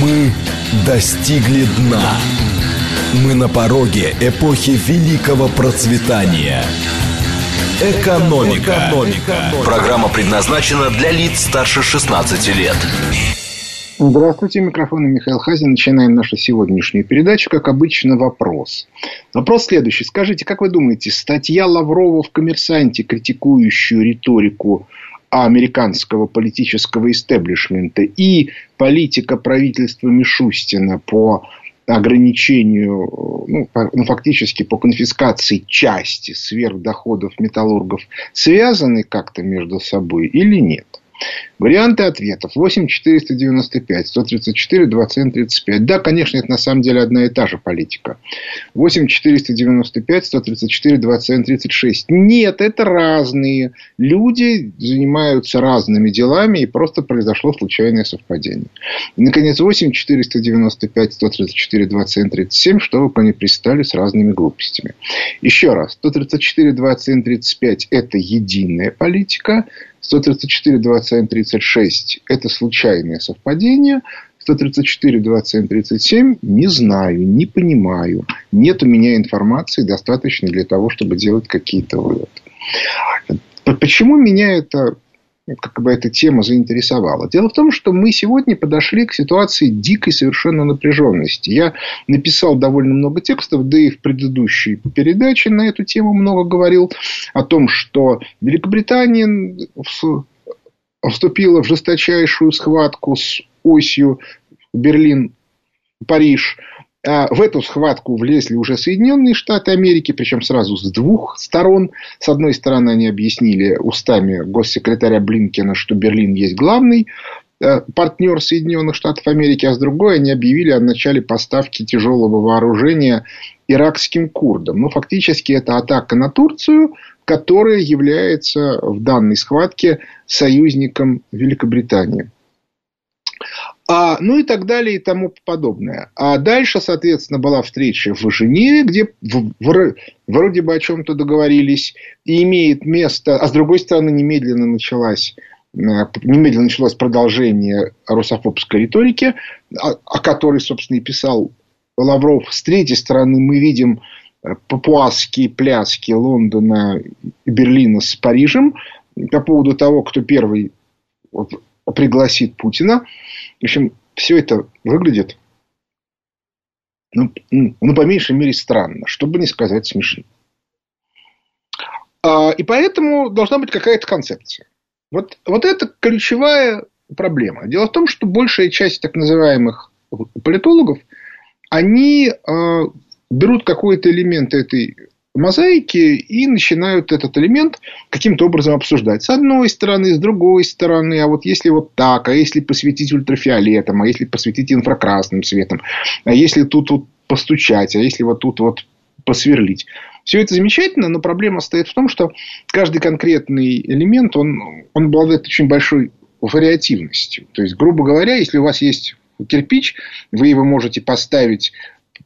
Мы достигли дна. Мы на пороге эпохи великого процветания. Экономика. Экономика. Программа предназначена для лиц старше 16 лет. Здравствуйте, микрофон Михаил Хазин. Начинаем нашу сегодняшнюю передачу. Как обычно, вопрос. Вопрос следующий. Скажите, как вы думаете, статья Лаврова в «Коммерсанте», критикующую риторику американского политического истеблишмента и политика правительства Мишустина по ограничению, ну, ну, фактически по конфискации части сверхдоходов металлургов связаны как-то между собой или нет? Варианты ответов. 8 495, 134, 27, 35. Да, конечно, это на самом деле одна и та же политика. 8 495, 134, 27, 36. Нет, это разные. Люди занимаются разными делами, и просто произошло случайное совпадение. И, наконец, 8 495, 134, 27, 37, что вы пристали с разными глупостями. Еще раз. 134, 27, 35 – это единая политика. 134, 27, 36 – это случайное совпадение. 134, 27, 37 – не знаю, не понимаю. Нет у меня информации достаточной для того, чтобы делать какие-то выводы. Почему меня это как бы эта тема заинтересовала. Дело в том, что мы сегодня подошли к ситуации дикой совершенно напряженности. Я написал довольно много текстов, да и в предыдущей передаче на эту тему много говорил о том, что Великобритания вступила в жесточайшую схватку с осью Берлин-Париж – а в эту схватку влезли уже Соединенные Штаты Америки, причем сразу с двух сторон. С одной стороны, они объяснили устами госсекретаря Блинкина, что Берлин есть главный э, партнер Соединенных Штатов Америки, а с другой они объявили о начале поставки тяжелого вооружения иракским курдам. Ну, фактически, это атака на Турцию, которая является в данной схватке союзником Великобритании. А, ну и так далее и тому подобное. А дальше, соответственно, была встреча в Женеве, где в, в, вроде бы о чем-то договорились, и имеет место, а с другой стороны, немедленно началась э, немедленно началось продолжение русофобской риторики, о, о которой, собственно, и писал Лавров. С третьей стороны, мы видим э, папуасские пляски Лондона и Берлина с Парижем по поводу того, кто первый пригласит Путина. В общем, все это выглядит, ну, ну, по меньшей мере, странно, чтобы не сказать смешно. А, и поэтому должна быть какая-то концепция. Вот, вот это ключевая проблема. Дело в том, что большая часть так называемых политологов, они э, берут какой-то элемент этой мозаики и начинают этот элемент каким-то образом обсуждать. С одной стороны, с другой стороны, а вот если вот так, а если посветить ультрафиолетом, а если посветить инфракрасным светом, а если тут вот постучать, а если вот тут вот посверлить. Все это замечательно, но проблема стоит в том, что каждый конкретный элемент, он, он обладает очень большой вариативностью. То есть, грубо говоря, если у вас есть кирпич, вы его можете поставить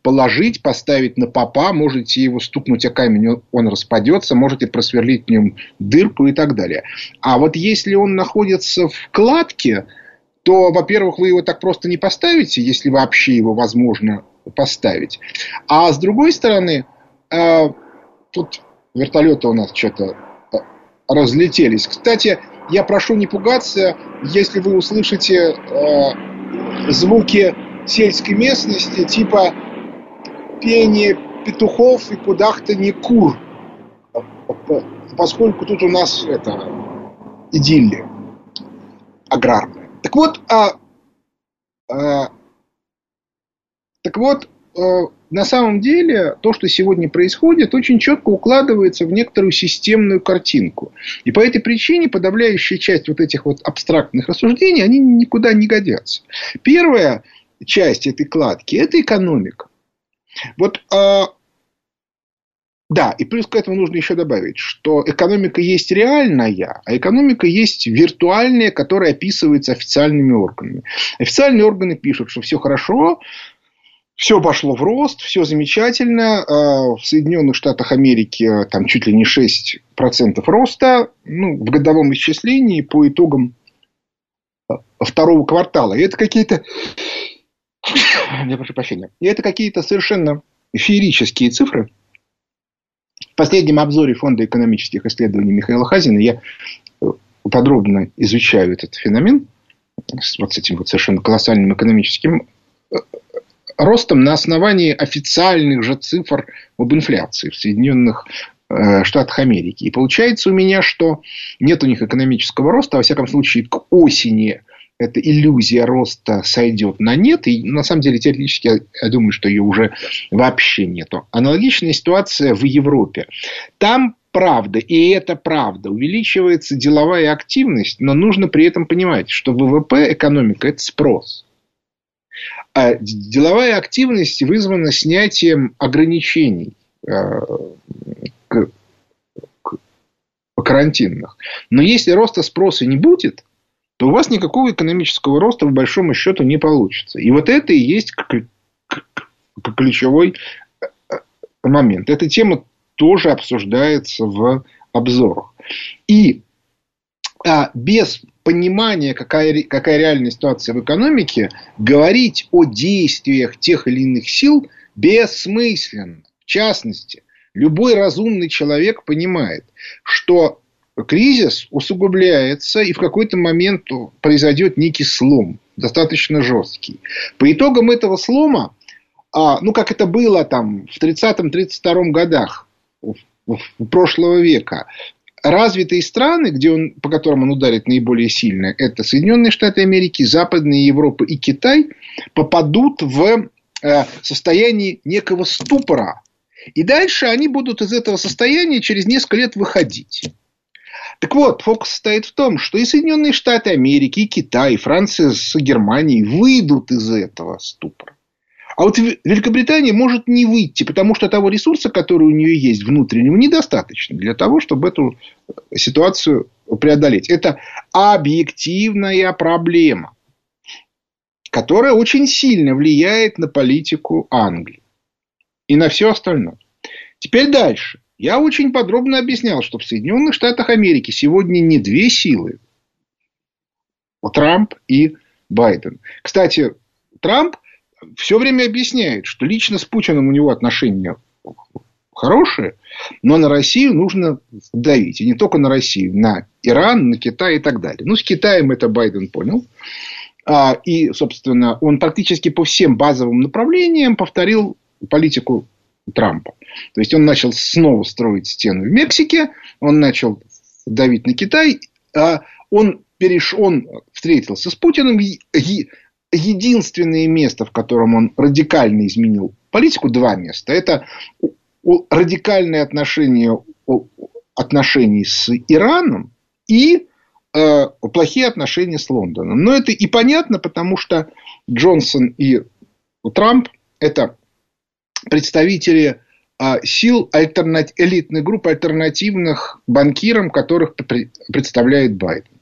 положить, поставить на попа, можете его стукнуть о камень, он распадется, можете просверлить в нем дырку и так далее. А вот если он находится в кладке, то, во-первых, вы его так просто не поставите, если вообще его возможно поставить. А с другой стороны, э, тут вертолеты у нас что-то э, разлетелись. Кстати, я прошу не пугаться, если вы услышите э, звуки сельской местности, типа пение петухов и кудахтанье кур. Поскольку тут у нас это идиллия аграрная. Так вот, а, а, так вот, а, на самом деле то, что сегодня происходит, очень четко укладывается в некоторую системную картинку. И по этой причине подавляющая часть вот этих вот абстрактных рассуждений, они никуда не годятся. Первая часть этой кладки – это экономика. Вот, э, да, и плюс к этому нужно еще добавить, что экономика есть реальная, а экономика есть виртуальная, которая описывается официальными органами. Официальные органы пишут, что все хорошо, все пошло в рост, все замечательно. В Соединенных Штатах Америки там чуть ли не 6% роста ну, в годовом исчислении по итогам второго квартала. И это какие-то я прошу прощения. И это какие-то совершенно феерические цифры. В последнем обзоре Фонда экономических исследований Михаила Хазина я э, подробно изучаю этот феномен с вот этим вот совершенно колоссальным экономическим э, ростом на основании официальных же цифр об инфляции в Соединенных э, Штатах Америки. И получается у меня, что нет у них экономического роста, во всяком случае к осени эта иллюзия роста сойдет на нет. И на самом деле теоретически я, думаю, что ее уже вообще нету. Аналогичная ситуация в Европе. Там правда, и это правда, увеличивается деловая активность, но нужно при этом понимать, что ВВП, экономика – это спрос. А деловая активность вызвана снятием ограничений э, карантинных. Но если роста спроса не будет, то у вас никакого экономического роста, в большому счету, не получится. И вот это и есть ключевой э, момент. Эта тема тоже обсуждается в обзорах. И а, без понимания, какая, какая реальная ситуация в экономике, говорить о действиях тех или иных сил бессмысленно. В частности, любой разумный человек понимает, что кризис усугубляется, и в какой-то момент произойдет некий слом, достаточно жесткий. По итогам этого слома, а, ну, как это было там в 30-32 годах прошлого века, развитые страны, где он, по которым он ударит наиболее сильно, это Соединенные Штаты Америки, Западная Европа и Китай, попадут в э, состояние некого ступора. И дальше они будут из этого состояния через несколько лет выходить. Так вот, фокус состоит в том, что и Соединенные Штаты Америки, и Китай, и Франция с Германией выйдут из этого ступора. А вот Великобритания может не выйти, потому что того ресурса, который у нее есть внутреннего, недостаточно для того, чтобы эту ситуацию преодолеть. Это объективная проблема, которая очень сильно влияет на политику Англии и на все остальное. Теперь дальше. Я очень подробно объяснял, что в Соединенных Штатах Америки сегодня не две силы. Трамп и Байден. Кстати, Трамп все время объясняет, что лично с Путиным у него отношения хорошие, но на Россию нужно давить. И не только на Россию, на Иран, на Китай и так далее. Ну, с Китаем это Байден понял. А, и, собственно, он практически по всем базовым направлениям повторил политику Трампа. То есть, он начал снова строить стену в Мексике, он начал давить на Китай, а он, переш... он встретился с Путиным, единственное место, в котором он радикально изменил политику, два места. Это радикальное отношение отношений с Ираном и э, плохие отношения с Лондоном. Но это и понятно, потому что Джонсон и Трамп это представители а, сил элитной группы альтернативных банкирам, которых представляет Байден.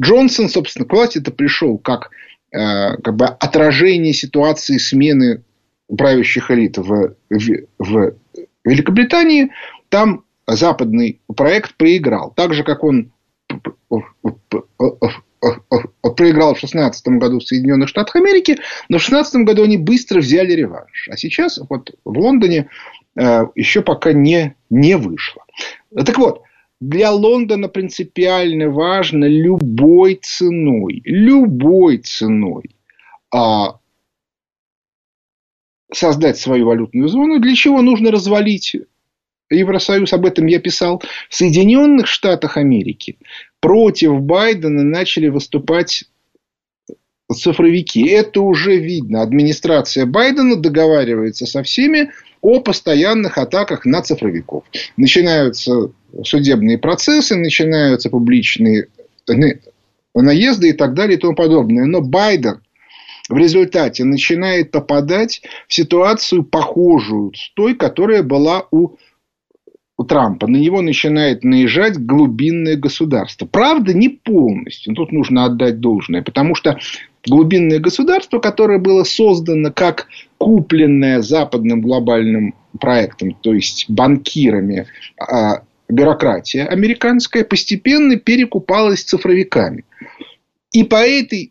Джонсон, собственно, к власти это пришел как, а, как бы отражение ситуации смены правящих элит в, в, в Великобритании. Там западный проект проиграл. Так же, как он проиграл в 2016 году в Соединенных Штатах Америки, но в 2016 году они быстро взяли реванш. А сейчас вот в Лондоне э, еще пока не, не вышло. Так вот, для Лондона принципиально важно любой ценой, любой ценой а, создать свою валютную зону, для чего нужно развалить Евросоюз, об этом я писал, в Соединенных Штатах Америки против Байдена начали выступать цифровики. Это уже видно. Администрация Байдена договаривается со всеми о постоянных атаках на цифровиков. Начинаются судебные процессы, начинаются публичные наезды и так далее и тому подобное. Но Байден в результате начинает попадать в ситуацию похожую с той, которая была у у Трампа, на него начинает наезжать глубинное государство. Правда, не полностью. Тут нужно отдать должное. Потому что глубинное государство, которое было создано как купленное западным глобальным проектом, то есть банкирами, а, бюрократия американская, постепенно перекупалась цифровиками. И по этой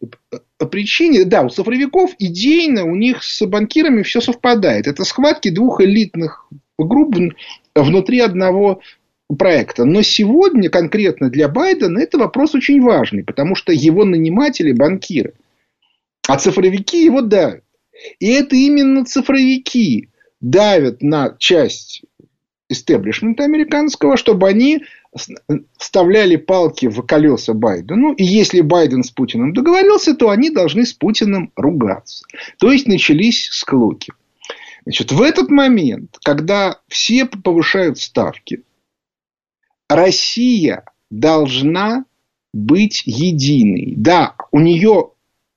причине, да, у цифровиков идейно у них с банкирами все совпадает. Это схватки двух элитных групп внутри одного проекта. Но сегодня конкретно для Байдена это вопрос очень важный, потому что его наниматели банкиры, а цифровики его давят. И это именно цифровики давят на часть истеблишмента американского, чтобы они вставляли палки в колеса Байдену. И если Байден с Путиным договорился, то они должны с Путиным ругаться. То есть начались склоки. Значит, в этот момент, когда все повышают ставки, Россия должна быть единой. Да, у нее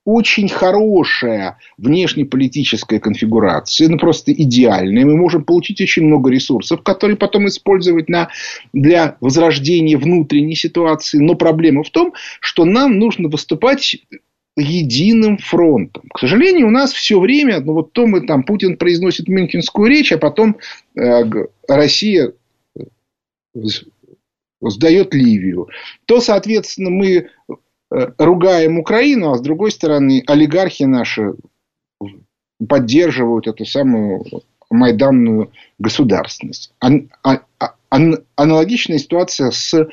очень хорошая внешнеполитическая конфигурация, ну просто идеальная. Мы можем получить очень много ресурсов, которые потом использовать на, для возрождения внутренней ситуации. Но проблема в том, что нам нужно выступать единым фронтом. К сожалению, у нас все время, ну вот то мы там, Путин произносит Мюнхенскую речь, а потом э, Россия сдает Ливию, то, соответственно, мы э, ругаем Украину, а с другой стороны, олигархи наши поддерживают эту самую майданную государственность. Ан, а, а, ан, аналогичная ситуация с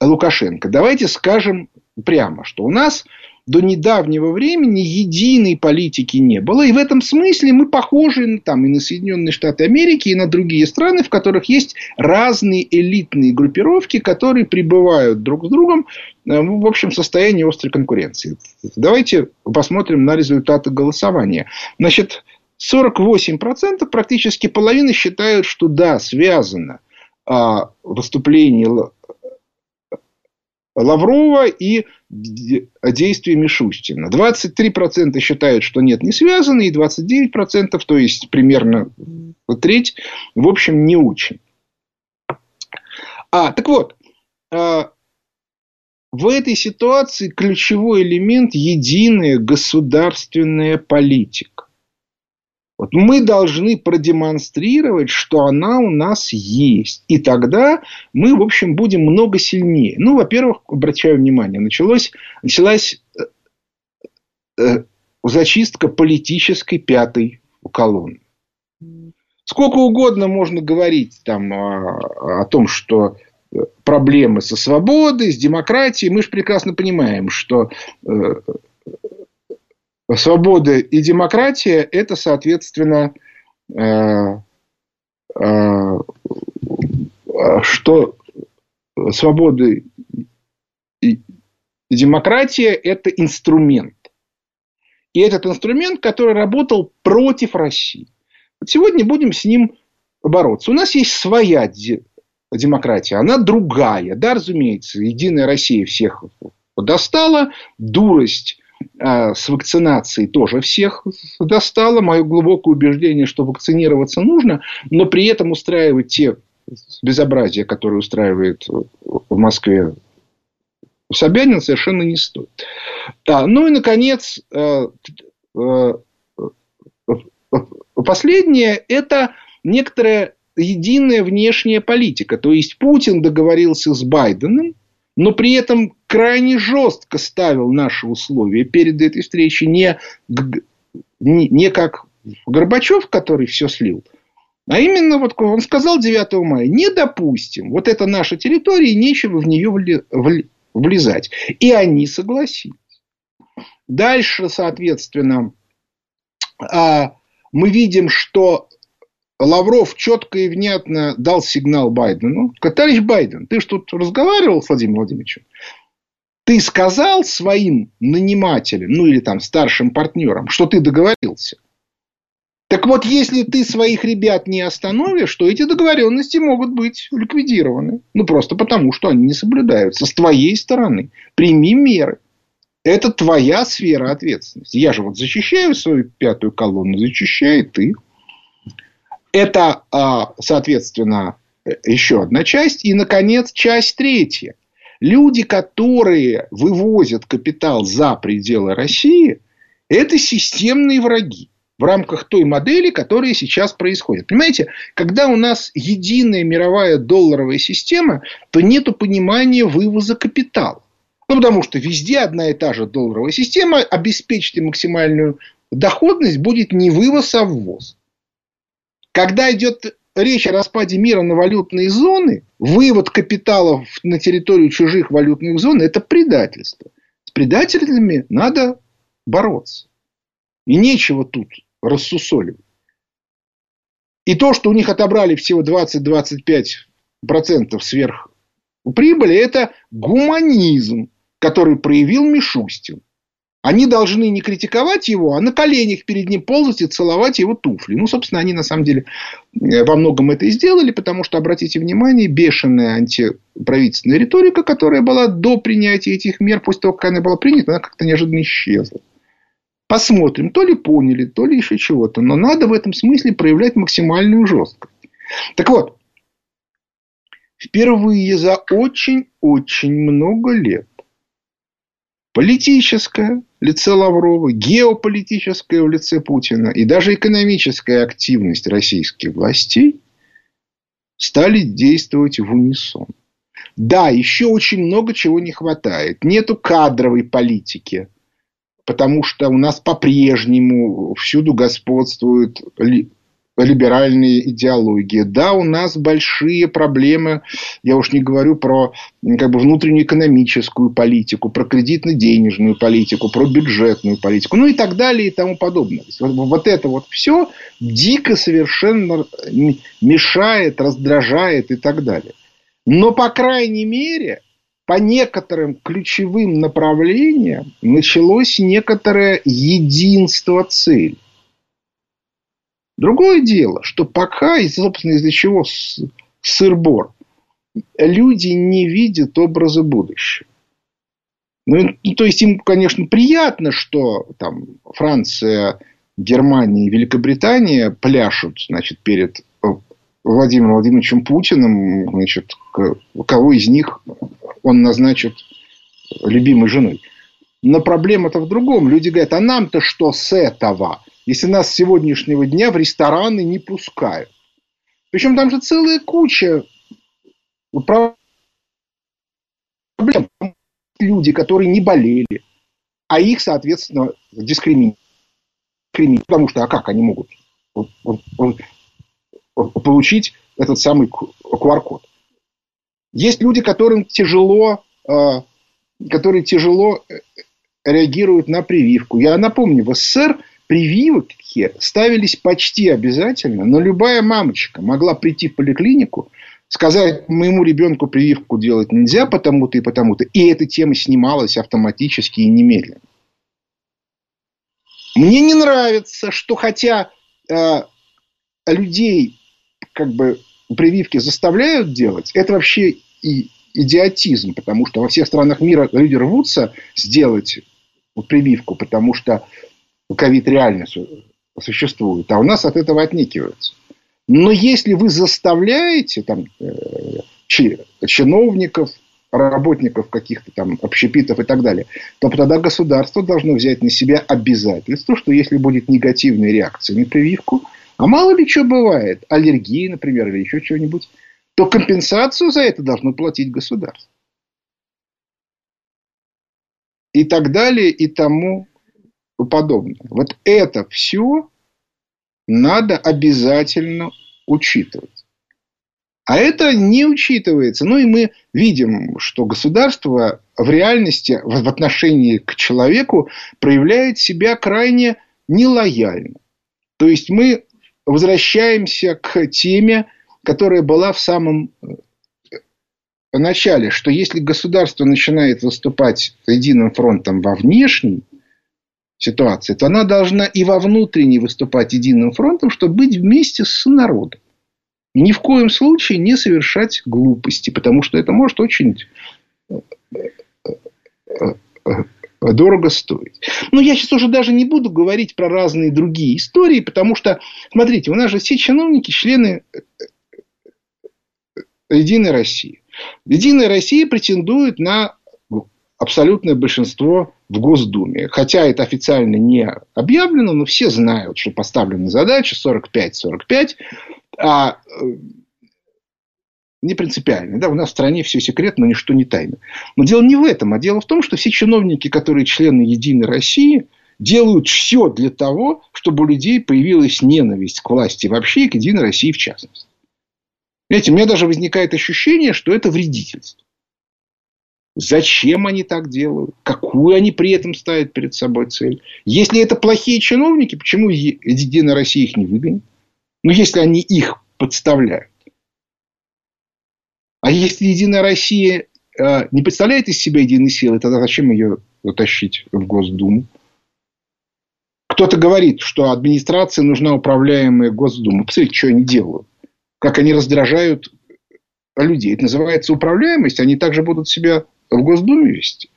Лукашенко. Давайте скажем прямо, что у нас до недавнего времени единой политики не было. И в этом смысле мы похожи там, и на Соединенные Штаты Америки, и на другие страны, в которых есть разные элитные группировки, которые пребывают друг с другом э, в общем состоянии острой конкуренции. Давайте посмотрим на результаты голосования. Значит, 48% практически половина считают, что да, связано а, выступление Лаврова и действия Мишустина. 23% считают, что нет, не связаны, и 29%, то есть примерно треть, в общем, не очень. А, так вот, а, в этой ситуации ключевой элемент – единая государственная политика. Вот мы должны продемонстрировать, что она у нас есть. И тогда мы, в общем, будем много сильнее. Ну, во-первых, обращаю внимание, началось, началась э, э, зачистка политической пятой колонны. Сколько угодно можно говорить там, о, о том, что проблемы со свободой, с демократией. Мы же прекрасно понимаем, что э, свобода и демократия – это, соответственно, э, э, что свобода и демократия – это инструмент. И этот инструмент, который работал против России. Вот сегодня будем с ним бороться. У нас есть своя демократия, она другая. Да, разумеется, Единая Россия всех достала, дурость а, с вакцинацией тоже всех достало. Мое глубокое убеждение, что вакцинироваться нужно, но при этом устраивать те безобразия, которые устраивает в Москве Собянин, совершенно не стоит. Да, ну и, наконец, э, э, последнее – это некоторая единая внешняя политика. То есть, Путин договорился с Байденом, но при этом крайне жестко ставил наши условия перед этой встречей не, не, как Горбачев, который все слил, а именно вот он сказал 9 мая, не допустим, вот это наша территория, нечего в нее влезать. И они согласились. Дальше, соответственно, а, мы видим, что Лавров четко и внятно дал сигнал Байдену. Товарищ Байден, ты же тут разговаривал с Владимиром Владимировичем. Ты сказал своим нанимателям, ну или там старшим партнерам, что ты договорился. Так вот, если ты своих ребят не остановишь, то эти договоренности могут быть ликвидированы. Ну, просто потому, что они не соблюдаются. С твоей стороны. Прими меры. Это твоя сфера ответственности. Я же вот защищаю свою пятую колонну, защищай ты. Это, а, соответственно, еще одна часть. И, наконец, часть третья. Люди, которые вывозят капитал за пределы России, это системные враги в рамках той модели, которая сейчас происходит. Понимаете, когда у нас единая мировая долларовая система, то нет понимания вывоза капитала. Ну, потому что везде одна и та же долларовая система обеспечить максимальную доходность будет не вывоз, а ввоз. Когда идет речь о распаде мира на валютные зоны, вывод капиталов на территорию чужих валютных зон – это предательство. С предателями надо бороться. И нечего тут рассусоливать. И то, что у них отобрали всего 20-25% сверх прибыли, это гуманизм, который проявил Мишустин. Они должны не критиковать его, а на коленях перед ним ползать и целовать его туфли. Ну, собственно, они на самом деле э, во многом это и сделали, потому что, обратите внимание, бешеная антиправительственная риторика, которая была до принятия этих мер, после того, как она была принята, она как-то неожиданно исчезла. Посмотрим, то ли поняли, то ли еще чего-то. Но надо в этом смысле проявлять максимальную жесткость. Так вот, впервые за очень-очень много лет политическое в лице Лаврова, геополитическое в лице Путина и даже экономическая активность российских властей стали действовать в унисон. Да, еще очень много чего не хватает. Нету кадровой политики – потому что у нас по-прежнему всюду господствует либеральные идеологии. Да, у нас большие проблемы, я уж не говорю про как бы, внутреннюю экономическую политику, про кредитно-денежную политику, про бюджетную политику, ну и так далее и тому подобное. Вот, это вот все дико совершенно мешает, раздражает и так далее. Но, по крайней мере, по некоторым ключевым направлениям началось некоторое единство цели. Другое дело, что пока, и, собственно, из-за чего сыр-бор, люди не видят образа будущего. Ну, то есть им, конечно, приятно, что там Франция, Германия и Великобритания пляшут значит, перед Владимиром Владимировичем Путиным, значит, кого из них он назначит любимой женой. Но проблема-то в другом. Люди говорят, а нам-то что с этого, если нас с сегодняшнего дня в рестораны не пускают? Причем там же целая куча проблем. Люди, которые не болели, а их, соответственно, дискриминируют. Потому что, а как они могут получить этот самый QR-код? Есть люди, которым тяжело, э, которые тяжело э, реагируют на прививку. Я напомню, в СССР прививки ставились почти обязательно, но любая мамочка могла прийти в поликлинику, сказать, моему ребенку прививку делать нельзя потому-то и потому-то, и эта тема снималась автоматически и немедленно. Мне не нравится, что хотя э, людей как бы прививки заставляют делать, это вообще и идиотизм, потому что во всех странах мира люди рвутся сделать прививку, потому что ковид реально существует, а у нас от этого отнекиваются. Но если вы заставляете там, э, чиновников, работников каких-то там общепитов и так далее, то тогда государство должно взять на себя обязательство, что если будет негативная реакция на прививку, а мало ли что бывает, аллергии, например, или еще чего-нибудь, то компенсацию за это должно платить государство. И так далее, и тому подобное. Вот это все надо обязательно учитывать. А это не учитывается. Ну и мы видим, что государство в реальности в отношении к человеку проявляет себя крайне нелояльно. То есть мы возвращаемся к теме, которая была в самом э, начале, что если государство начинает выступать единым фронтом во внешней ситуации, то она должна и во внутренней выступать единым фронтом, чтобы быть вместе с народом. И ни в коем случае не совершать глупости, потому что это может очень э, э, дорого стоить. Но я сейчас уже даже не буду говорить про разные другие истории, потому что, смотрите, у нас же все чиновники члены Единой России. Единая Россия претендует на абсолютное большинство в Госдуме. Хотя это официально не объявлено, но все знают, что поставлена задача 45-45. А не принципиально. Да, у нас в стране все секретно, но ничто не тайно. Но дело не в этом, а дело в том, что все чиновники, которые члены Единой России, делают все для того, чтобы у людей появилась ненависть к власти вообще и к Единой России в частности. Знаете, у меня даже возникает ощущение, что это вредительство. Зачем они так делают? Какую они при этом ставят перед собой цель? Если это плохие чиновники, почему Единая Россия их не выгонит? Ну, если они их подставляют. А если Единая Россия э, не представляет из себя единой силы, тогда зачем ее затащить в Госдуму? Кто-то говорит, что администрации нужна управляемая Госдума. Посмотрите, что они делают. Как они раздражают людей. Это называется управляемость. Они также будут себя в Госдуме вести.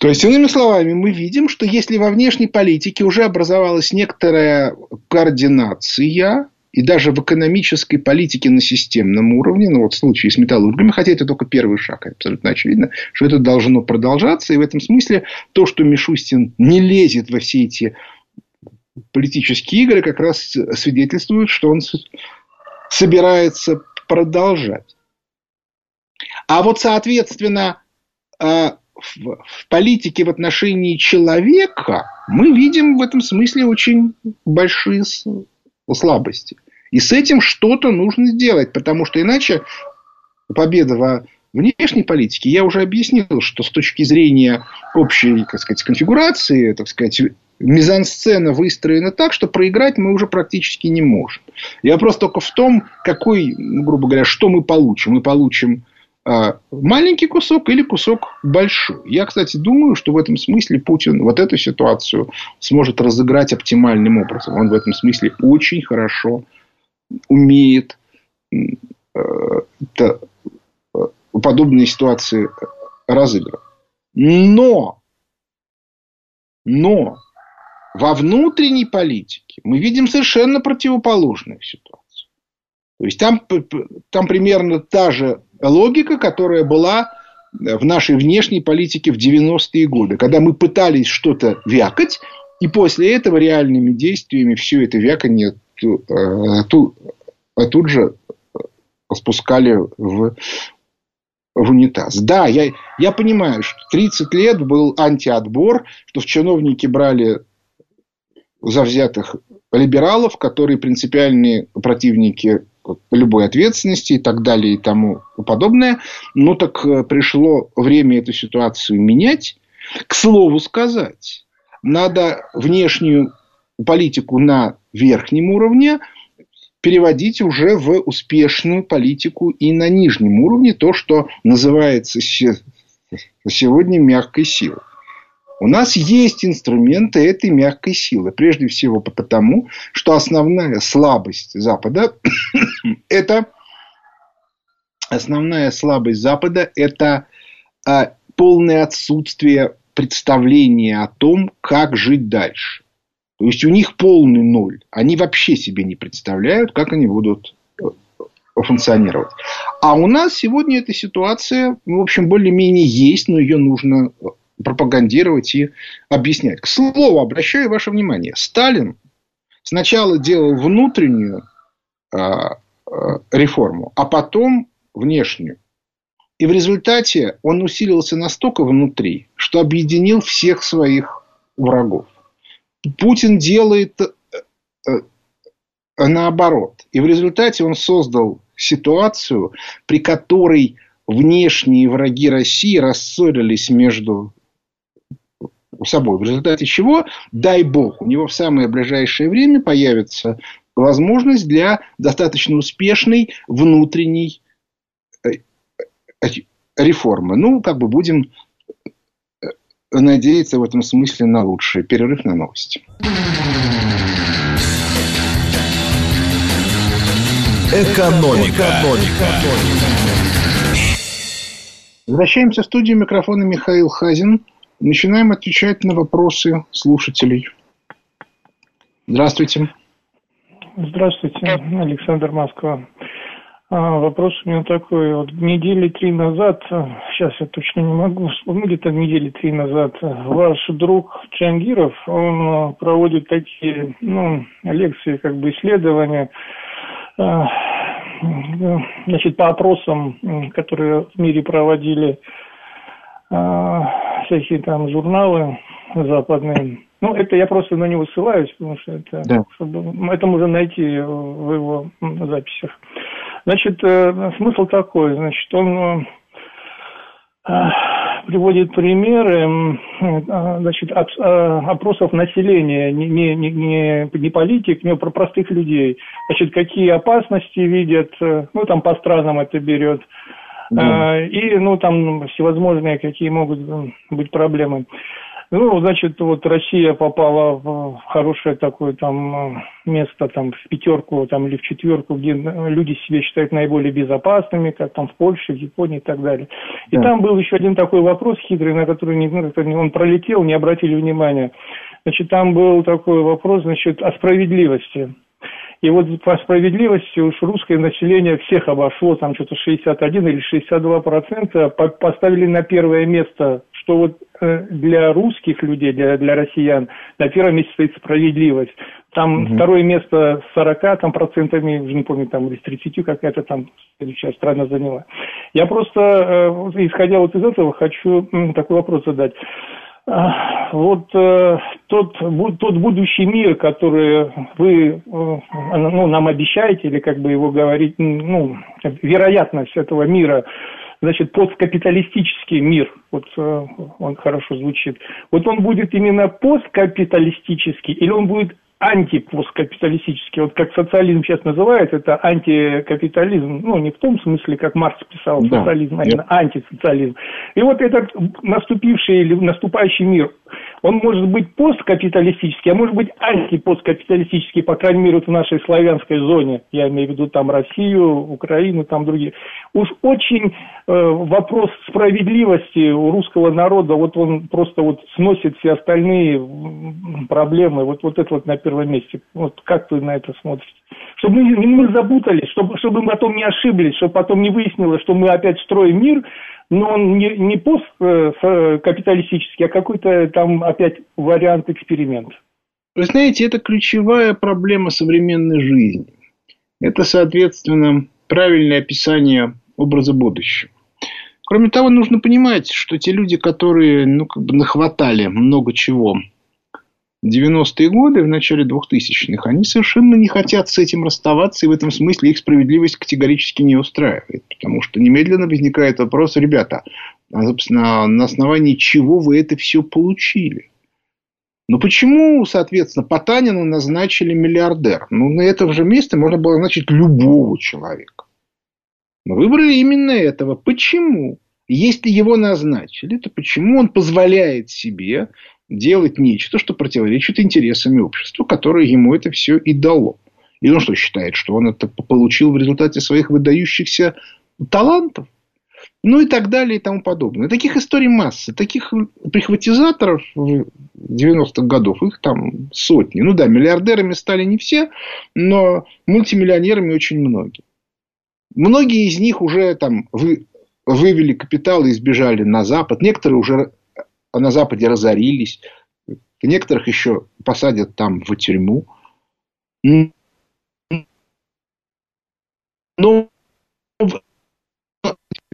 То есть, иными словами, мы видим, что если во внешней политике уже образовалась некоторая координация, и даже в экономической политике на системном уровне, ну вот в случае с металлургами, хотя это только первый шаг, абсолютно очевидно, что это должно продолжаться. И в этом смысле то, что Мишустин не лезет во все эти политические игры, как раз свидетельствует, что он собирается продолжать. А вот, соответственно, а, в политике в отношении человека мы видим в этом смысле очень большие слабости. И с этим что-то нужно сделать, потому что иначе победа во внешней политике, я уже объяснил, что с точки зрения общей, так сказать, конфигурации, так сказать, мизансцена выстроена так, что проиграть мы уже практически не можем. И вопрос только в том, какой, ну, грубо говоря, что мы получим. Мы получим маленький кусок или кусок большой. Я, кстати, думаю, что в этом смысле Путин вот эту ситуацию сможет разыграть оптимальным образом. Он в этом смысле очень хорошо умеет э, э, подобные ситуации разыгрывать. Но, но во внутренней политике мы видим совершенно противоположную ситуацию. То есть там, там примерно та же логика, которая была в нашей внешней политике в 90-е годы, когда мы пытались что-то вякать, и после этого реальными действиями все это вяканье э, тут, тут же спускали в, в унитаз. Да, я, я понимаю, что 30 лет был антиотбор, что в чиновники брали завзятых либералов, которые принципиальные противники любой ответственности и так далее и тому подобное. Ну так э, пришло время эту ситуацию менять. К слову сказать, надо внешнюю политику на верхнем уровне переводить уже в успешную политику и на нижнем уровне, то, что называется сегодня мягкой силой. У нас есть инструменты этой мягкой силы. Прежде всего потому, что основная слабость Запада – это основная слабость Запада – это а, полное отсутствие представления о том, как жить дальше. То есть у них полный ноль. Они вообще себе не представляют, как они будут э, функционировать. А у нас сегодня эта ситуация, в общем, более-менее есть, но ее нужно пропагандировать и объяснять. К слову, обращаю ваше внимание, Сталин сначала делал внутреннюю э, э, реформу, а потом внешнюю. И в результате он усилился настолько внутри, что объединил всех своих врагов. Путин делает э, наоборот. И в результате он создал ситуацию, при которой внешние враги России рассорились между собой. В результате чего, дай бог, у него в самое ближайшее время появится возможность для достаточно успешной внутренней э, э, реформы. Ну, как бы будем э, надеяться в этом смысле на лучшее. Перерыв на новости. Экономика. Экономика. Возвращаемся в студию микрофона Михаил Хазин. Начинаем отвечать на вопросы слушателей. Здравствуйте. Здравствуйте, Александр Москва. А, вопрос у меня такой. Вот недели три назад, сейчас я точно не могу вспомнить, где-то недели три назад, ваш друг Чангиров, он проводит такие ну, лекции, как бы исследования а, значит, по опросам, которые в мире проводили всякие там журналы западные, ну, это я просто на него ссылаюсь, потому что это, да. чтобы, это можно найти в его записях. Значит, смысл такой, значит, он приводит примеры а, значит, опросов населения, не, не, не, не политик, не про простых людей. Значит, какие опасности видят, э, ну, там по странам это берет, да. А, и, ну, там всевозможные какие могут быть проблемы. Ну, значит, вот Россия попала в хорошее такое там место, там, в пятерку там, или в четверку, где люди себя считают наиболее безопасными, как там в Польше, в Японии и так далее. И да. там был еще один такой вопрос хитрый, на который не, он пролетел, не обратили внимания. Значит, там был такой вопрос, значит, о справедливости. И вот по справедливости уж русское население всех обошло, там что-то 61 или 62 процента поставили на первое место, что вот э, для русских людей, для, для россиян на первом месте стоит справедливость. Там угу. второе место с 40 там, процентами, уже не помню, там или с 30 какая-то там следующая страна заняла. Я просто, э, исходя вот из этого, хочу такой вопрос задать. А, вот э, тот, тот будущий мир, который вы э, ну, нам обещаете, или как бы его говорить, ну, вероятность этого мира, значит, посткапиталистический мир, вот э, он хорошо звучит, вот он будет именно посткапиталистический или он будет антипосткапиталистический, вот как социализм сейчас называют, это антикапитализм, ну, не в том смысле, как Маркс писал да. социализм, а именно антисоциализм. И вот этот наступивший или наступающий мир, он может быть посткапиталистический, а может быть антипосткапиталистический, по крайней мере, вот в нашей славянской зоне, я имею в виду там Россию, Украину, там другие. Уж очень э, вопрос справедливости у русского народа, вот он просто вот сносит все остальные проблемы, вот, вот это вот на первом месте. Вот как вы на это смотрите? Чтобы мы мы запутались, чтобы, чтобы мы потом не ошиблись, чтобы потом не выяснилось, что мы опять строим мир, но он не, не посткапиталистический, а какой-то там опять вариант эксперимента. Вы знаете, это ключевая проблема современной жизни. Это, соответственно, правильное описание образа будущего. Кроме того, нужно понимать, что те люди, которые ну, как бы нахватали много чего 90-е годы, в начале 2000-х, они совершенно не хотят с этим расставаться, и в этом смысле их справедливость категорически не устраивает. Потому что немедленно возникает вопрос, ребята, а, собственно, на основании чего вы это все получили? Ну, почему, соответственно, Потанина назначили миллиардер? Ну, на это же место можно было назначить любого человека. Но выбрали именно этого. Почему? Если его назначили, то почему он позволяет себе делать нечто, что противоречит интересам общества, которое ему это все и дало. И он что считает, что он это получил в результате своих выдающихся талантов? Ну и так далее и тому подобное. Таких историй масса. Таких прихватизаторов 90-х годов, их там сотни. Ну да, миллиардерами стали не все, но мультимиллионерами очень многие. Многие из них уже там вы, вывели капитал и сбежали на Запад. Некоторые уже на Западе разорились. Некоторых еще посадят там в тюрьму. Но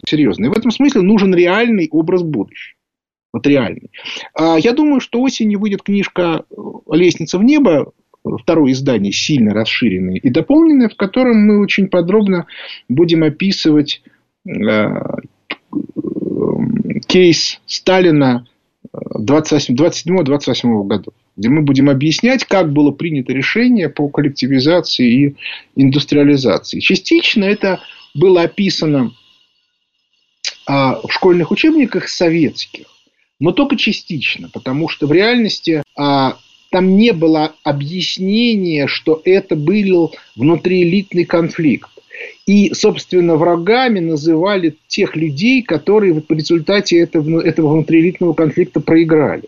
серьезно. И в этом смысле нужен реальный образ будущего. Вот реальный. А я думаю, что осенью выйдет книжка «Лестница в небо», второе издание, сильно расширенное и дополненное, в котором мы очень подробно будем описывать э, кейс Сталина 27-28 году, где мы будем объяснять, как было принято решение по коллективизации и индустриализации. Частично это было описано а, в школьных учебниках советских, но только частично, потому что в реальности а, там не было объяснения, что это был внутриэлитный конфликт. И, собственно, врагами называли тех людей, которые в результате этого, этого внутриэлитного конфликта проиграли.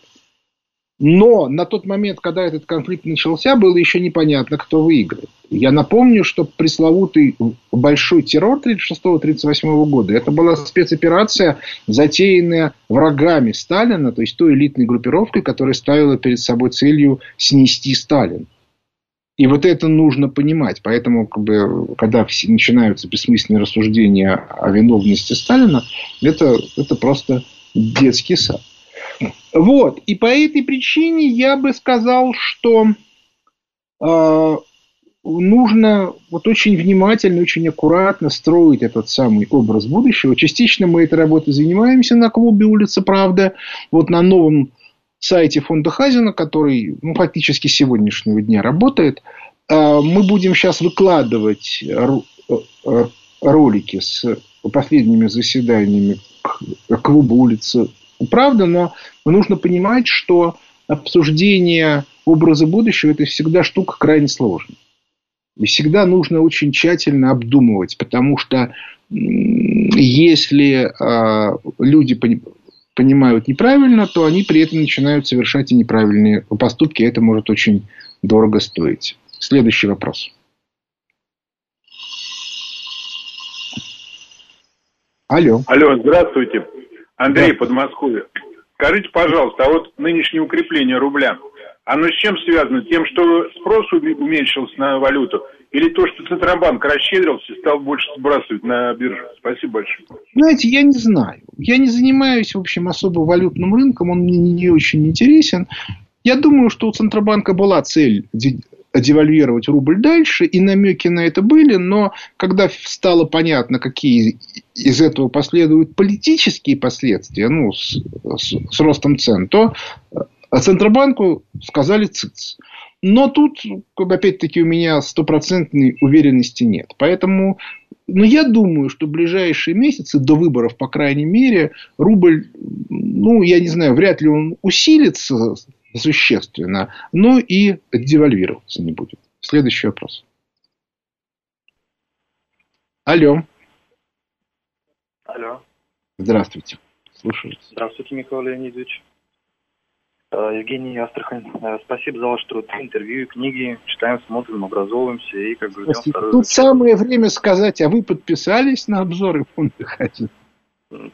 Но на тот момент, когда этот конфликт начался, было еще непонятно, кто выиграет. Я напомню, что пресловутый большой террор 1936-1938 года, это была спецоперация, затеянная врагами Сталина, то есть той элитной группировкой, которая ставила перед собой целью снести Сталина. И вот это нужно понимать. Поэтому, как бы, когда начинаются бессмысленные рассуждения о виновности Сталина, это, это просто детский сад. Вот. И по этой причине я бы сказал, что э, нужно вот очень внимательно, очень аккуратно строить этот самый образ будущего. Частично мы этой работой занимаемся на клубе «Улица Правда». Вот на новом сайте фонда Хазина, который ну, фактически с сегодняшнего дня работает, а, мы будем сейчас выкладывать э, ролики с последними заседаниями клуба улицы Правда, но нужно понимать, что обсуждение образа будущего – это всегда штука крайне сложная. И всегда нужно очень тщательно обдумывать, потому что если э, люди понимают неправильно, то они при этом начинают совершать и неправильные поступки, и это может очень дорого стоить. Следующий вопрос. Алло. Алло, здравствуйте. Андрей, да. Подмосковье. Скажите, пожалуйста, а вот нынешнее укрепление рубля, оно с чем связано? Тем, что спрос уменьшился на валюту? Или то, что Центробанк расщедрился и стал больше сбрасывать на биржу? Спасибо большое. Знаете, я не знаю. Я не занимаюсь, в общем, особо валютным рынком. Он мне не очень интересен. Я думаю, что у Центробанка была цель девальвировать рубль дальше, и намеки на это были, но когда стало понятно, какие из этого последуют политические последствия, ну, с, с, с ростом цен, то Центробанку сказали ЦИЦ. Но тут, опять-таки, у меня стопроцентной уверенности нет. Поэтому, ну, я думаю, что ближайшие месяцы, до выборов, по крайней мере, рубль, ну, я не знаю, вряд ли он усилится существенно, но и девальвироваться не будет. Следующий вопрос. Алло. Алло. Здравствуйте. Слушаю. Здравствуйте, Михаил Леонидович. Э, Евгений Астрахань. Э, спасибо за ваш труд. Интервью, книги. Читаем, смотрим, образовываемся и как бы ждем второй. Тут самое время сказать, а вы подписались на обзоры фонда Хатин?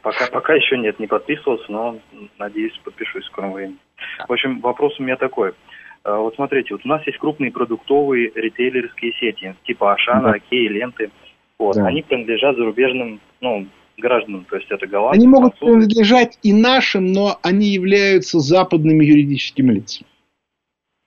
Пока, пока еще нет, не подписывался, но надеюсь, подпишусь в скором времени. В общем, вопрос у меня такой. Э, вот смотрите, вот у нас есть крупные продуктовые ритейлерские сети, типа Ашана, да. Окей, Ленты. Вот, да. Они принадлежат зарубежным, ну, гражданам, то есть это голландцы. Они могут французы. принадлежать и нашим, но они являются западными юридическими лицами.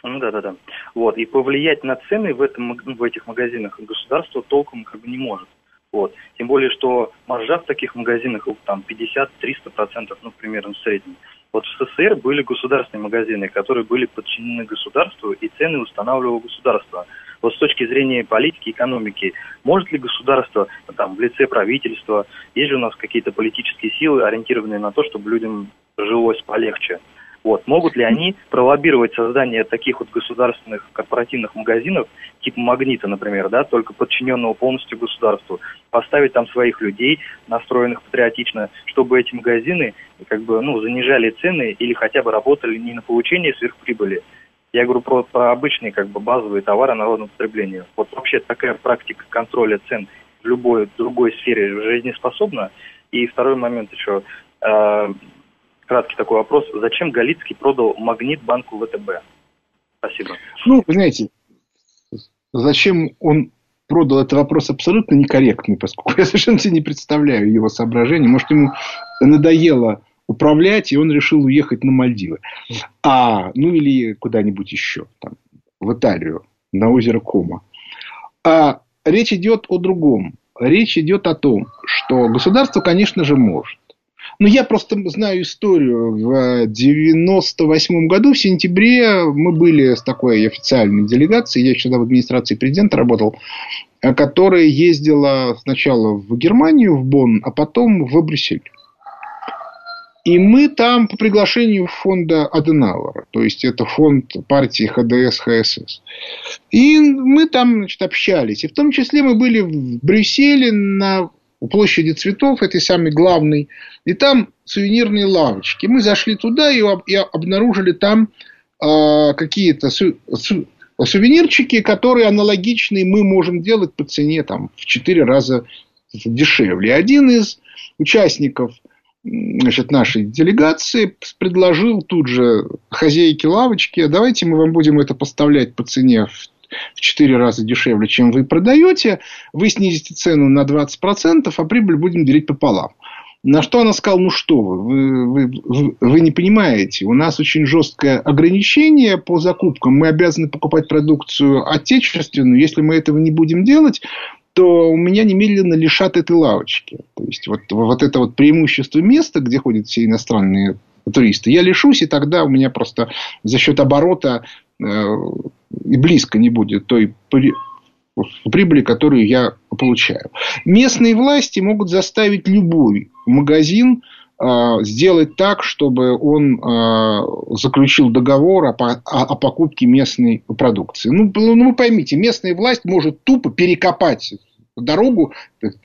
Ну да, да, да. Вот. И повлиять на цены в, этом, в этих магазинах государство толком как бы не может. Вот. Тем более, что маржа в таких магазинах там 50-300%, ну, примерно в среднем. Вот в СССР были государственные магазины, которые были подчинены государству, и цены устанавливало государство. Вот с точки зрения политики, экономики, может ли государство там, в лице правительства, есть же у нас какие-то политические силы, ориентированные на то, чтобы людям жилось полегче? Вот. Могут ли они пролоббировать создание таких вот государственных корпоративных магазинов, типа «Магнита», например, да, только подчиненного полностью государству, поставить там своих людей, настроенных патриотично, чтобы эти магазины как бы, ну, занижали цены или хотя бы работали не на получение сверхприбыли, я говорю про, про обычные как бы базовые товары народного потребления. Вот вообще такая практика контроля цен в любой другой сфере жизнеспособна. И второй момент еще. Э, краткий такой вопрос. Зачем Галицкий продал магнит банку ВТБ? Спасибо. Ну, вы знаете, зачем он продал, это вопрос абсолютно некорректный, поскольку я совершенно себе не представляю его соображений. Может, ему надоело управлять, и он решил уехать на Мальдивы. А, ну или куда-нибудь еще, там, в Италию, на озеро Кома. А речь идет о другом. Речь идет о том, что государство, конечно же, может. Но я просто знаю историю. В 98 году, в сентябре, мы были с такой официальной делегацией, я еще в администрации президента работал, которая ездила сначала в Германию, в Бонн, а потом в Брюссель. И мы там по приглашению фонда Аденауэра, то есть это фонд партии ХДС, ХСС. И мы там значит, общались. И в том числе мы были в Брюсселе на площади цветов, этой самой главной. И там сувенирные лавочки. Мы зашли туда и, и обнаружили там э, какие-то су, су, сувенирчики, которые аналогичные мы можем делать по цене там, в 4 раза дешевле. Один из участников – значит, нашей делегации предложил тут же хозяйке лавочки, давайте мы вам будем это поставлять по цене в в 4 раза дешевле, чем вы продаете, вы снизите цену на 20%, а прибыль будем делить пополам. На что она сказала, ну что вы, вы, вы, вы не понимаете, у нас очень жесткое ограничение по закупкам, мы обязаны покупать продукцию отечественную, если мы этого не будем делать, то у меня немедленно лишат этой лавочки. То есть, вот, вот это вот преимущество места, где ходят все иностранные туристы, я лишусь, и тогда у меня просто за счет оборота э, и близко не будет той прибыли, которую я получаю. Местные власти могут заставить любой магазин сделать так, чтобы он а, заключил договор о, о, покупке местной продукции. Ну, ну, вы поймите, местная власть может тупо перекопать дорогу,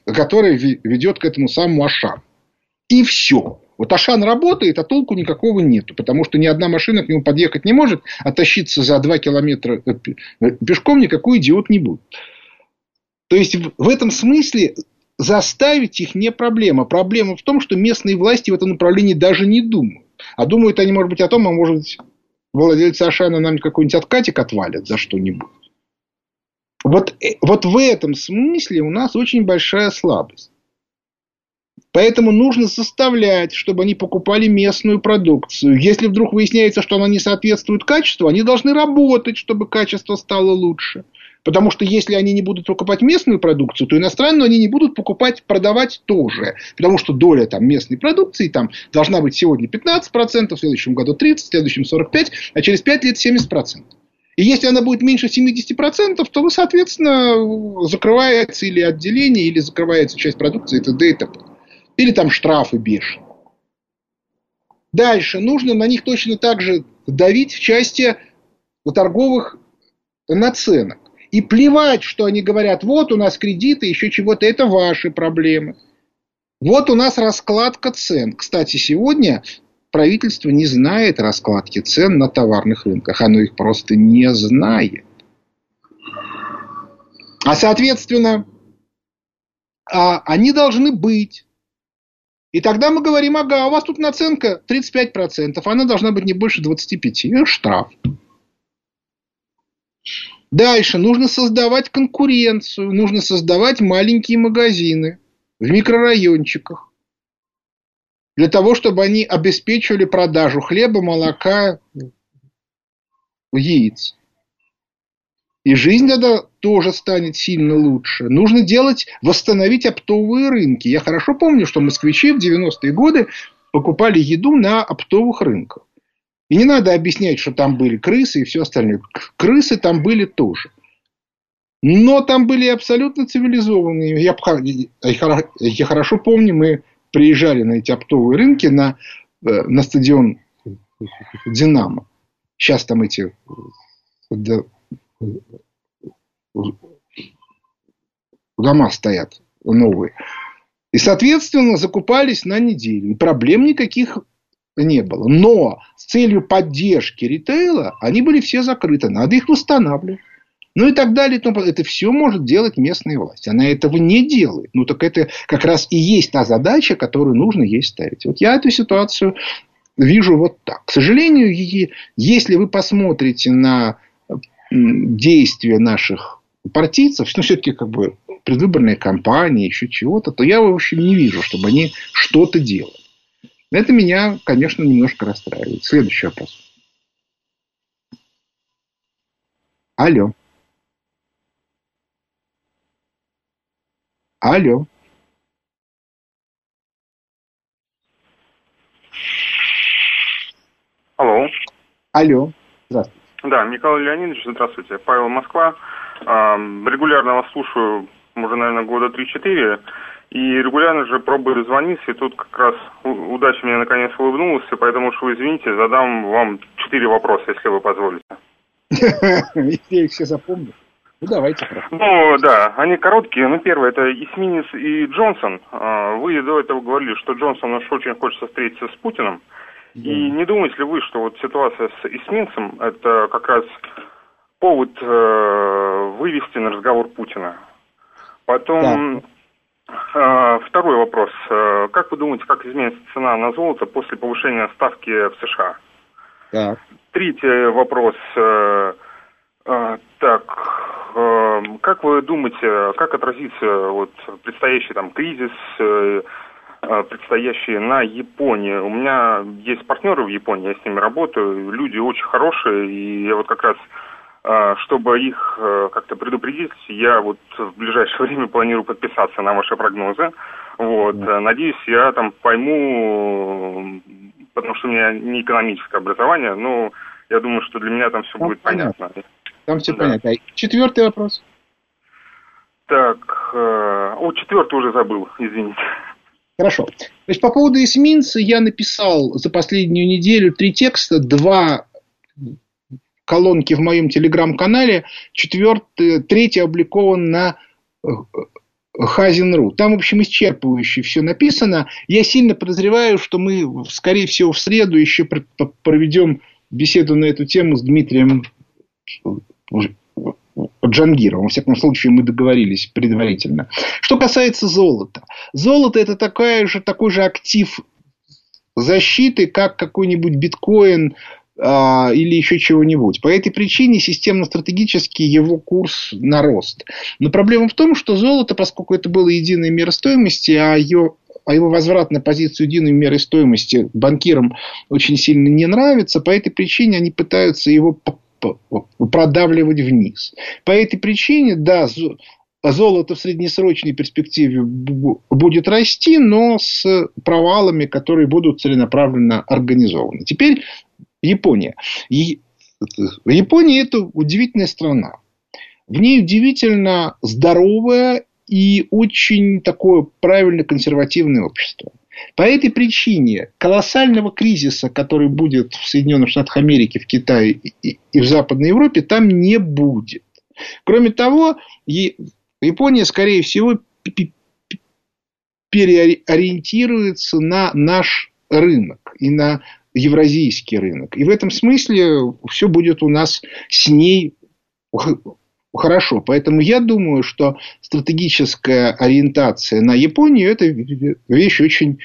которая ведет к этому самому Ашану. И все. Вот Ашан работает, а толку никакого нету, потому что ни одна машина к нему подъехать не может, а тащиться за 2 километра э, э, пешком никакой идиот не будет. То есть, в этом смысле заставить их не проблема. Проблема в том, что местные власти в этом направлении даже не думают. А думают они, может быть, о том, а может быть, владельцы Ашана нам какой-нибудь откатик отвалят за что-нибудь. Вот, э, вот в этом смысле у нас очень большая слабость. Поэтому нужно заставлять, чтобы они покупали местную продукцию. Если вдруг выясняется, что она не соответствует качеству, они должны работать, чтобы качество стало лучше. Потому что если они не будут покупать местную продукцию, то иностранную они не будут покупать, продавать тоже. Потому что доля там, местной продукции там, должна быть сегодня 15%, в следующем году 30%, в следующем 45%, а через 5 лет 70%. И если она будет меньше 70%, то, соответственно, закрывается или отделение, или закрывается часть продукции, т.д. и т.п. Или там штрафы бешеные. Дальше нужно на них точно так же давить в части торговых наценок. И плевать, что они говорят, вот у нас кредиты, еще чего-то, это ваши проблемы. Вот у нас раскладка цен. Кстати, сегодня правительство не знает раскладки цен на товарных рынках. Оно их просто не знает. А соответственно, а они должны быть. И тогда мы говорим, ага, у вас тут наценка 35%, она должна быть не больше 25%. Штраф. Дальше нужно создавать конкуренцию, нужно создавать маленькие магазины в микрорайончиках. Для того, чтобы они обеспечивали продажу хлеба, молока, яиц. И жизнь тогда тоже станет сильно лучше. Нужно делать, восстановить оптовые рынки. Я хорошо помню, что москвичи в 90-е годы покупали еду на оптовых рынках. И не надо объяснять, что там были крысы и все остальное. Крысы там были тоже. Но там были абсолютно цивилизованные. Я, я хорошо помню, мы приезжали на эти оптовые рынки на, э, на стадион Динамо. Сейчас там эти дома стоят новые. И, соответственно, закупались на неделю. И проблем никаких не было. Но целью поддержки ритейла они были все закрыты. Надо их восстанавливать. Ну и так далее. Это все может делать местная власть. Она этого не делает. Ну так это как раз и есть та задача, которую нужно ей ставить. Вот я эту ситуацию вижу вот так. К сожалению, если вы посмотрите на действия наших партийцев, ну, все-таки как бы предвыборная кампания, еще чего-то, то я, в общем, не вижу, чтобы они что-то делали. Это меня, конечно, немножко расстраивает. Следующий вопрос. Алло. Алло. Алло. Алло. Здравствуйте. Да, Николай Леонидович, здравствуйте. Павел Москва. Регулярно вас слушаю уже, наверное, года 3-4. И регулярно же пробую звониться, и тут как раз удача мне наконец улыбнулась, и поэтому уж вы извините, задам вам четыре вопроса, если вы позволите. Я их все запомню. Ну, давайте. Ну, да, они короткие. Ну, первое, это Исминец и Джонсон. А, вы до этого говорили, что Джонсон уж очень хочется встретиться с Путиным. Да. И не думаете ли вы, что вот ситуация с эсминцем – это как раз повод э, вывести на разговор Путина? Потом да. Э, второй вопрос. Э, как вы думаете, как изменится цена на золото после повышения ставки в США? Так. Третий вопрос. Э, э, так, как вы думаете, как отразится вот предстоящий там кризис, предстоящий на Японии? У меня есть партнеры в Японии, я с ними работаю, люди очень хорошие, и я вот как раз чтобы их как-то предупредить, я вот в ближайшее время планирую подписаться на ваши прогнозы. Вот. Надеюсь, я там пойму, потому что у меня не экономическое образование, но я думаю, что для меня там все там будет понятно. понятно. Там все да. понятно. Четвертый вопрос. Так, э, о, четвертый уже забыл, извините. Хорошо. То есть по поводу эсминца я написал за последнюю неделю три текста, два колонки в моем телеграм-канале, четвертый, третий обликован на э, Хазин.ру. Там, в общем, исчерпывающе все написано. Я сильно подозреваю, что мы, скорее всего, в среду еще проведем беседу на эту тему с Дмитрием Джангирова. Во всяком случае, мы договорились предварительно. Что касается золота. Золото – это такая же, такой же актив защиты, как какой-нибудь биткоин или еще чего-нибудь. По этой причине системно-стратегически его курс на рост. Но проблема в том, что золото, поскольку это было единой мерой стоимости, а ее а его возврат на позицию единой меры стоимости банкирам очень сильно не нравится. По этой причине они пытаются его продавливать вниз. По этой причине, да, золото в среднесрочной перспективе будет расти, но с провалами, которые будут целенаправленно организованы. Теперь Япония. Япония – это удивительная страна. В ней удивительно здоровое и очень такое правильно консервативное общество. По этой причине колоссального кризиса, который будет в Соединенных Штатах Америки, в Китае и в Западной Европе, там не будет. Кроме того, Япония, скорее всего, переориентируется на наш рынок и на евразийский рынок. И в этом смысле все будет у нас с ней хорошо. Поэтому я думаю, что стратегическая ориентация на Японию – это вещь очень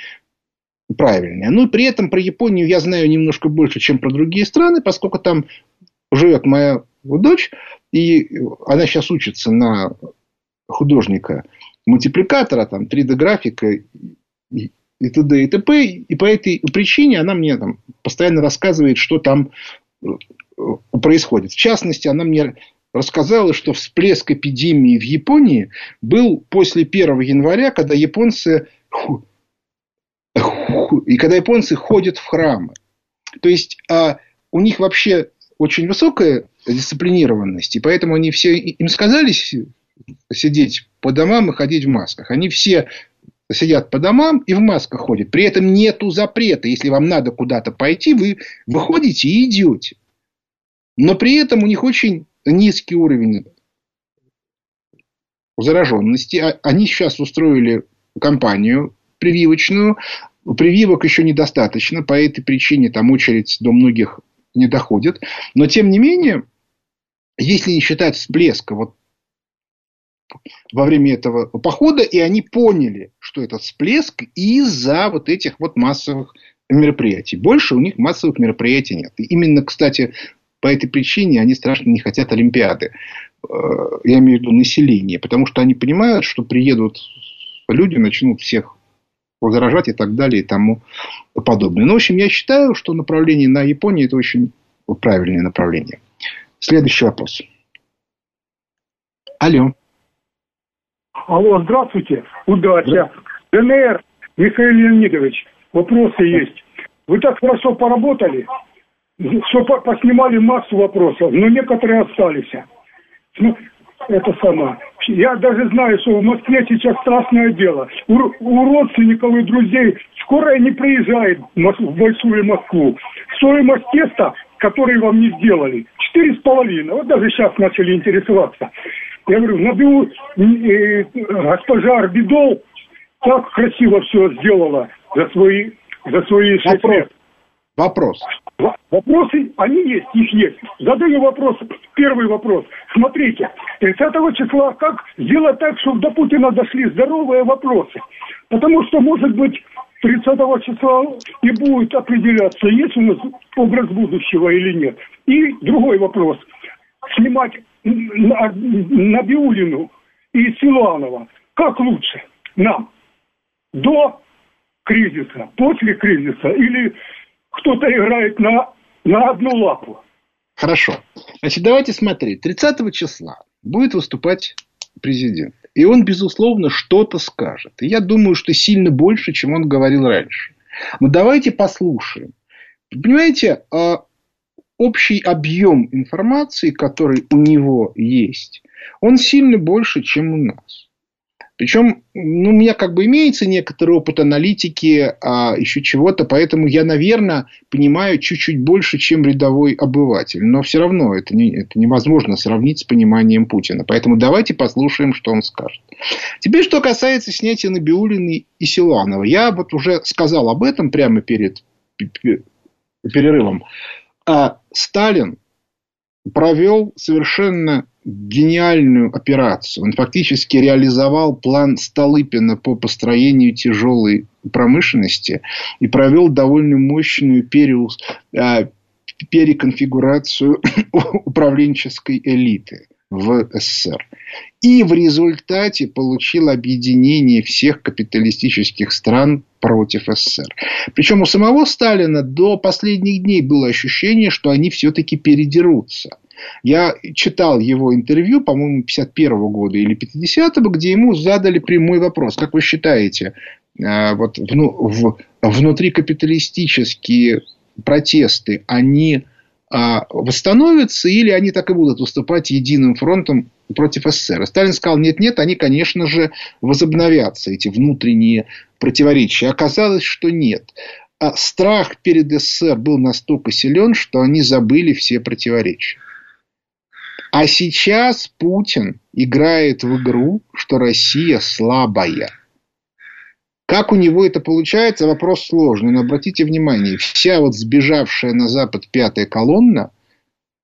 правильная. Ну, при этом про Японию я знаю немножко больше, чем про другие страны, поскольку там живет моя дочь, и она сейчас учится на художника мультипликатора, там, 3D-графика и, и т.д. и т.п. И по этой причине она мне там постоянно рассказывает, что там э, происходит. В частности, она мне рассказала, что всплеск эпидемии в Японии был после 1 января, когда японцы, и когда японцы ходят в храмы. То есть, а у них вообще очень высокая дисциплинированность, и поэтому они все, им сказали сидеть по домам и ходить в масках. Они все сидят по домам и в масках ходят. При этом нету запрета. Если вам надо куда-то пойти, вы выходите и идете. Но при этом у них очень низкий уровень зараженности. А, они сейчас устроили кампанию прививочную. Прививок еще недостаточно. По этой причине там очередь до многих не доходит. Но тем не менее, если не считать всплеска вот во время этого похода, и они поняли, что этот всплеск из-за вот этих вот массовых мероприятий. Больше у них массовых мероприятий нет. И именно, кстати, по этой причине они страшно не хотят Олимпиады. Э, я имею в виду население. Потому что они понимают, что приедут люди, начнут всех возражать и так далее и тому подобное. Ну, в общем, я считаю, что направление на Японию это очень правильное направление. Следующий вопрос. Алло. Алло, здравствуйте. Удача. ДНР, Михаил Леонидович, вопросы есть. Вы так хорошо поработали все поснимали массу вопросов, но некоторые остались. Ну, это самое. Я даже знаю, что в Москве сейчас страшное дело. У, у родственников и друзей скорая не приезжает в большую Москву. Стоимость теста, который вам не сделали, четыре с половиной. Вот даже сейчас начали интересоваться. Я говорю, набил э, госпожа Арбидол так красиво все сделала за свои, за свои шесть лет. Вопрос. Вопросы, они есть, их есть. Задаю вопрос, первый вопрос. Смотрите, 30 числа как сделать так, чтобы до Путина дошли здоровые вопросы? Потому что, может быть, 30 числа и будет определяться, есть у нас образ будущего или нет. И другой вопрос. Снимать на, на Биулину и Силуанова. Как лучше нам? До кризиса, после кризиса или кто-то играет на, на одну лапу? Хорошо. Значит, давайте смотреть. 30 числа будет выступать президент. И он, безусловно, что-то скажет. И я думаю, что сильно больше, чем он говорил раньше. Но давайте послушаем. Понимаете, а, общий объем информации, который у него есть, он сильно больше, чем у нас. Причем ну, у меня как бы имеется некоторый опыт аналитики, а еще чего-то, поэтому я, наверное, понимаю чуть-чуть больше, чем рядовой обыватель. Но все равно это, не, это невозможно сравнить с пониманием Путина. Поэтому давайте послушаем, что он скажет. Теперь, что касается снятия Набиулины и Силанова. Я вот уже сказал об этом прямо перед перерывом. А Сталин провел совершенно гениальную операцию. Он фактически реализовал план Столыпина по построению тяжелой промышленности и провел довольно мощную периус, а, переконфигурацию управленческой элиты в СССР. И в результате получил объединение всех капиталистических стран против СССР. Причем у самого Сталина до последних дней было ощущение, что они все-таки передерутся. Я читал его интервью, по-моему, 51 года или 50-го, где ему задали прямой вопрос. Как вы считаете, э, вот в, внутри капиталистические протесты, они а, восстановятся или они так и будут выступать единым фронтом против СССР. И Сталин сказал, нет-нет, они, конечно же, возобновятся, эти внутренние противоречия. Оказалось, что нет. А страх перед СССР был настолько силен, что они забыли все противоречия. А сейчас Путин играет в игру, что Россия слабая. Как у него это получается, вопрос сложный. Но обратите внимание, вся вот сбежавшая на Запад пятая колонна,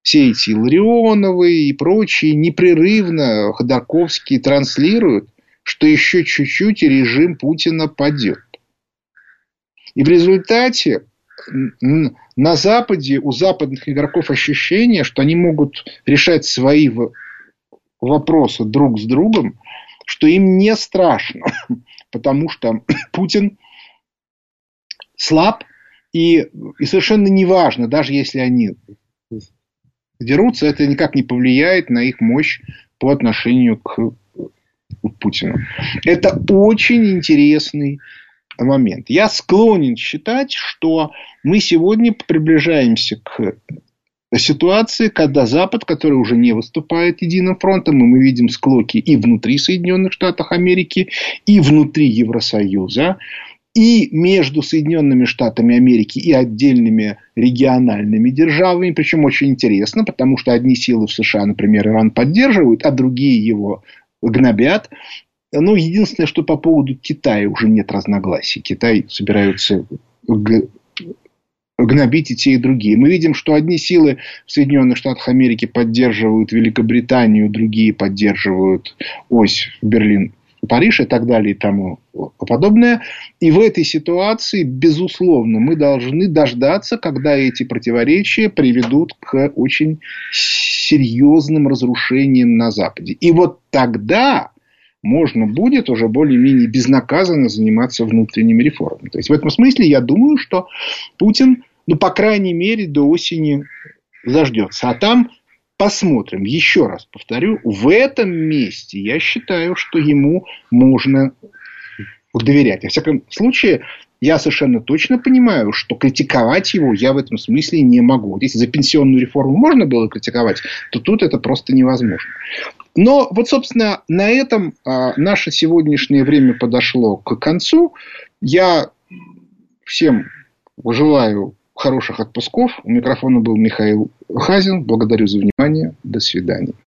все эти Ларионовы и прочие непрерывно Ходорковские транслируют, что еще чуть-чуть и режим Путина падет. И в результате на Западе у западных игроков ощущение, что они могут решать свои вопросы друг с другом, что им не страшно, потому что Путин слаб, и, и совершенно неважно, даже если они дерутся, это никак не повлияет на их мощь по отношению к Путину. Это очень интересный момент. Я склонен считать, что мы сегодня приближаемся к ситуации, когда Запад, который уже не выступает единым фронтом, и мы видим склоки и внутри Соединенных Штатов Америки, и внутри Евросоюза, и между Соединенными Штатами Америки и отдельными региональными державами. Причем очень интересно, потому что одни силы в США, например, Иран поддерживают, а другие его гнобят. Ну, единственное, что по поводу Китая уже нет разногласий. Китай собираются гнобить и те, и другие. Мы видим, что одни силы в Соединенных Штатах Америки поддерживают Великобританию, другие поддерживают ось Берлин, Париж и так далее и тому подобное. И в этой ситуации, безусловно, мы должны дождаться, когда эти противоречия приведут к очень серьезным разрушениям на Западе. И вот тогда можно будет уже более-менее безнаказанно заниматься внутренними реформами. То есть, в этом смысле я думаю, что Путин, ну, по крайней мере, до осени заждется. А там посмотрим. Еще раз повторю, в этом месте я считаю, что ему можно доверять. Во всяком случае, я совершенно точно понимаю, что критиковать его я в этом смысле не могу. Вот если за пенсионную реформу можно было критиковать, то тут это просто невозможно. Но вот, собственно, на этом а, наше сегодняшнее время подошло к концу. Я всем желаю хороших отпусков. У микрофона был Михаил Хазин. Благодарю за внимание. До свидания.